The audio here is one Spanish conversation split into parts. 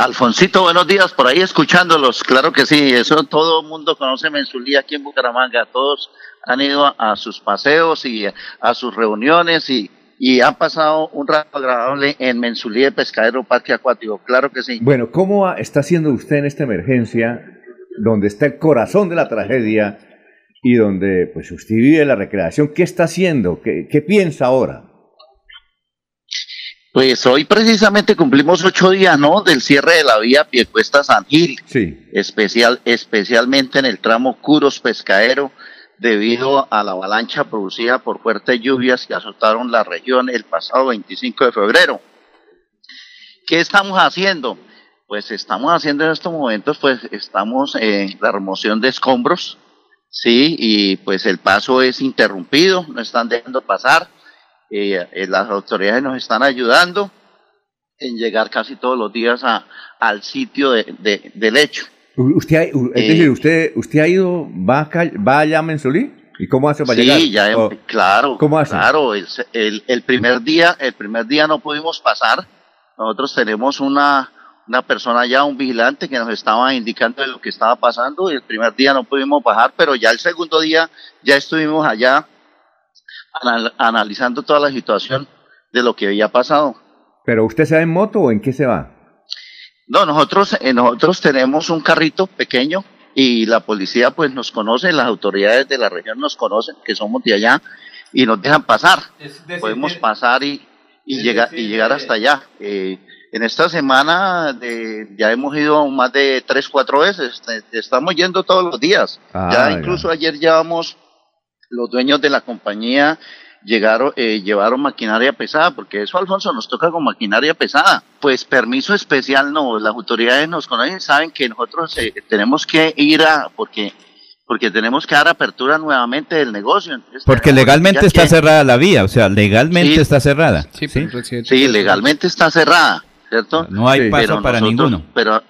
Alfonsito, buenos días, por ahí escuchándolos, claro que sí, eso todo el mundo conoce Mensulí aquí en Bucaramanga, todos han ido a, sus paseos y a, sus reuniones y, y han pasado un rato agradable en Mensulí de Pescadero Parque Acuático, claro que sí. Bueno, ¿cómo está haciendo usted en esta emergencia, donde está el corazón de la tragedia y donde pues usted vive la recreación? ¿Qué está haciendo? ¿Qué, qué piensa ahora? Pues hoy precisamente cumplimos ocho días, ¿no? Del cierre de la vía Piecuesta San Gil. Sí. Especial, especialmente en el tramo Curos Pescadero, debido a la avalancha producida por fuertes lluvias que azotaron la región el pasado 25 de febrero. ¿Qué estamos haciendo? Pues estamos haciendo en estos momentos, pues estamos en la remoción de escombros, sí, y pues el paso es interrumpido, no están dejando pasar eh, las autoridades nos están ayudando en llegar casi todos los días a, al sitio de, del hecho. ¿Usted es eh, decir, usted, usted ha ido, va, va allá a Mensolí? ¿Y cómo hace para llegar? Sí, ya, claro. ¿Cómo hace? Claro, el, el, primer día, el primer día no pudimos pasar. Nosotros tenemos una, una persona allá, un vigilante que nos estaba indicando de lo que estaba pasando y el primer día no pudimos bajar, pero ya el segundo día ya estuvimos allá analizando toda la situación de lo que había pasado. ¿Pero usted se va en moto o en qué se va? No, nosotros, eh, nosotros tenemos un carrito pequeño y la policía pues nos conoce, las autoridades de la región nos conocen, que somos de allá, y nos dejan pasar. Podemos pasar y, y llegar, y llegar hasta allá. Eh, en esta semana ya hemos ido más de tres, cuatro veces, estamos yendo todos los días. Ah, ya incluso ayer llevamos los dueños de la compañía llegaron, eh, llevaron maquinaria pesada, porque eso, Alfonso, nos toca con maquinaria pesada. Pues permiso especial no, las autoridades nos conocen, saben que nosotros eh, tenemos que ir a, porque porque tenemos que dar apertura nuevamente del negocio. porque legalmente está cerrada la vía, o sea, legalmente está cerrada. Sí, sí, legalmente está cerrada, ¿cierto? No hay paso para ninguno. Pero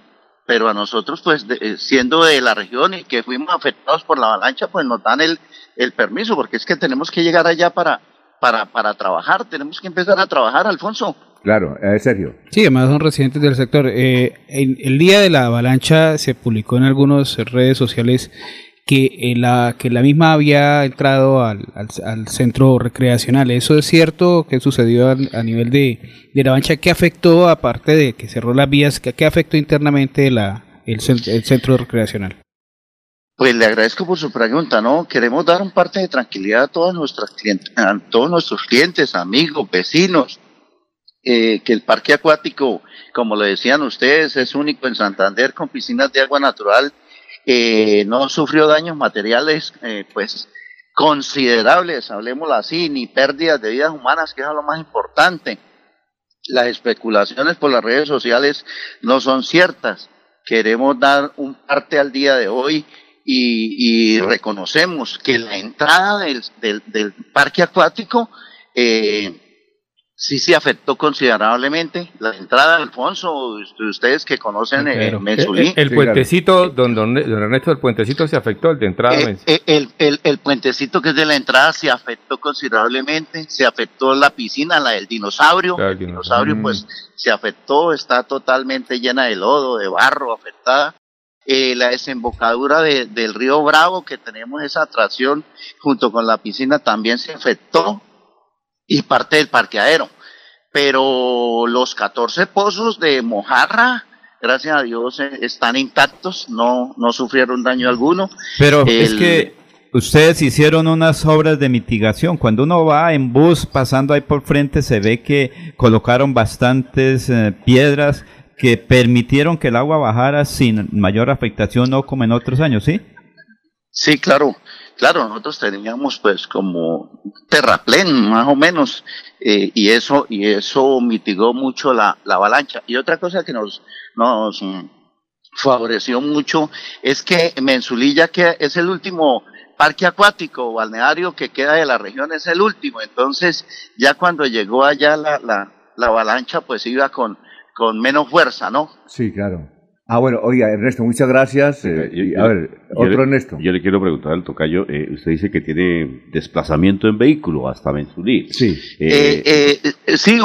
pero a nosotros, pues, eh, siendo de la región y que fuimos afectados por la avalancha, pues nos dan el, el permiso, porque es que tenemos que llegar allá para, para, para trabajar, tenemos que empezar a trabajar, Alfonso. Claro, es serio. Sí, además son residentes del sector. Eh, el día de la avalancha se publicó en algunas redes sociales que eh, la que la misma había entrado al, al, centro recreacional. ¿Eso es cierto? ¿Qué sucedió a, nivel de, de, la avalancha? ¿Qué afectó, aparte de que cerró las vías, qué, afectó internamente la, el, el centro recreacional? Pues le agradezco por su pregunta, ¿no? Queremos dar un parte de tranquilidad a todos nuestros clientes, a todos nuestros clientes, amigos, vecinos, eh, que el parque acuático, como lo decían ustedes, es único en Santander con piscinas de agua natural eh, no sufrió daños materiales eh, pues considerables, hablemoslo así, ni pérdidas de vidas humanas, que es lo más importante. Las especulaciones por las redes sociales no son ciertas. Queremos dar un parte al día de hoy y, reconocemos que la entrada del, del, del parque acuático eh, sí se afectó considerablemente la entrada, Alfonso, ustedes que conocen eh, El, el, puentecito, don, don, Ernesto, el puentecito se afectó, el de entrada. Eh, eh, el, el, el, puentecito que es de la entrada se afectó considerablemente, se afectó la piscina, la del dinosaurio, el dinosaurio. pues se afectó, está totalmente llena de lodo, de barro, afectada. la desembocadura del río Bravo, que tenemos esa atracción junto con la piscina, también se afectó y parte del parqueadero. Pero los 14 pozos de Mojarra, gracias a Dios, eh, están intactos, no, no sufrieron daño alguno. Pero es que ustedes hicieron unas obras de mitigación. Cuando uno va en bus pasando ahí por frente, se ve que colocaron bastantes eh, piedras que permitieron que el agua bajara sin mayor afectación, no como en otros años, ¿sí? Sí, claro. Claro, nosotros teníamos pues como terraplén más o menos eh, y eso y eso mitigó mucho la, avalancha. Y otra cosa que nos nos favoreció mucho es que Mensulilla que es el último parque acuático o balneario que queda de la región es el último. Entonces ya cuando llegó allá la, la, la avalancha pues iba con con menos fuerza, ¿no? Sí, claro. Ah, bueno, oiga, Ernesto, muchas gracias. Eh, a ver, otro Ernesto. Yo le quiero preguntar al tocayo, eh, usted dice que tiene desplazamiento en vehículo hasta Mensulí. Sí. Eh, sí,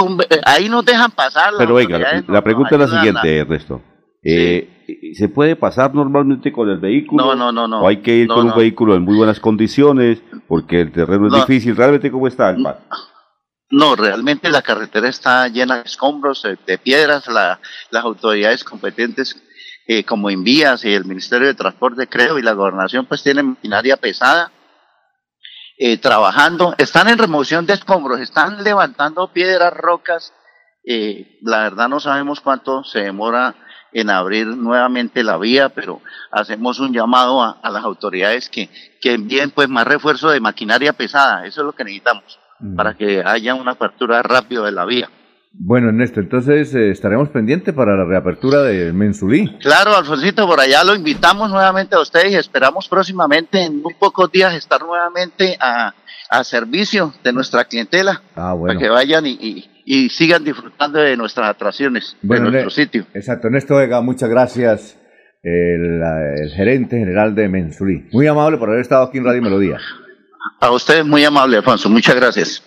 ahí nos dejan pasar. Pero oiga, la, pregunta es la siguiente, Ernesto. Eh, ¿Se puede pasar normalmente con el vehículo? No, no, no, no. ¿O hay que ir No, con no. un vehículo en muy buenas condiciones porque el terreno es difícil? ¿Realmente cómo está el paso? No, realmente la carretera está llena de escombros, eh, de piedras. La- las autoridades competentes, eh, como Envías y el Ministerio de Transporte, creo, y la Gobernación, pues tienen maquinaria pesada eh, trabajando. Están en remoción de escombros, están levantando piedras, rocas. Eh, la verdad no sabemos cuánto se demora en abrir nuevamente la vía, pero hacemos un llamado a, a las autoridades que, que envíen pues más refuerzo de maquinaria pesada. Eso es lo que necesitamos Mm. para que haya una apertura rápida de la vía. Bueno, Ernesto, entonces eh, estaremos pendientes para la reapertura de Mensulí. Claro, Alfonsito, por allá lo invitamos nuevamente a ustedes y esperamos próximamente, en muy pocos días, estar nuevamente a, a servicio de nuestra clientela, Ah, para bueno. que vayan y, y- y sigan disfrutando de nuestras atracciones, Bueno, de nuestro sitio. Exacto, Ernesto Vega, muchas gracias, el, el gerente general de Mensulí. Muy amable por haber estado aquí en Radio Melodía. A ustedes muy amable, Alfonso, muchas gracias.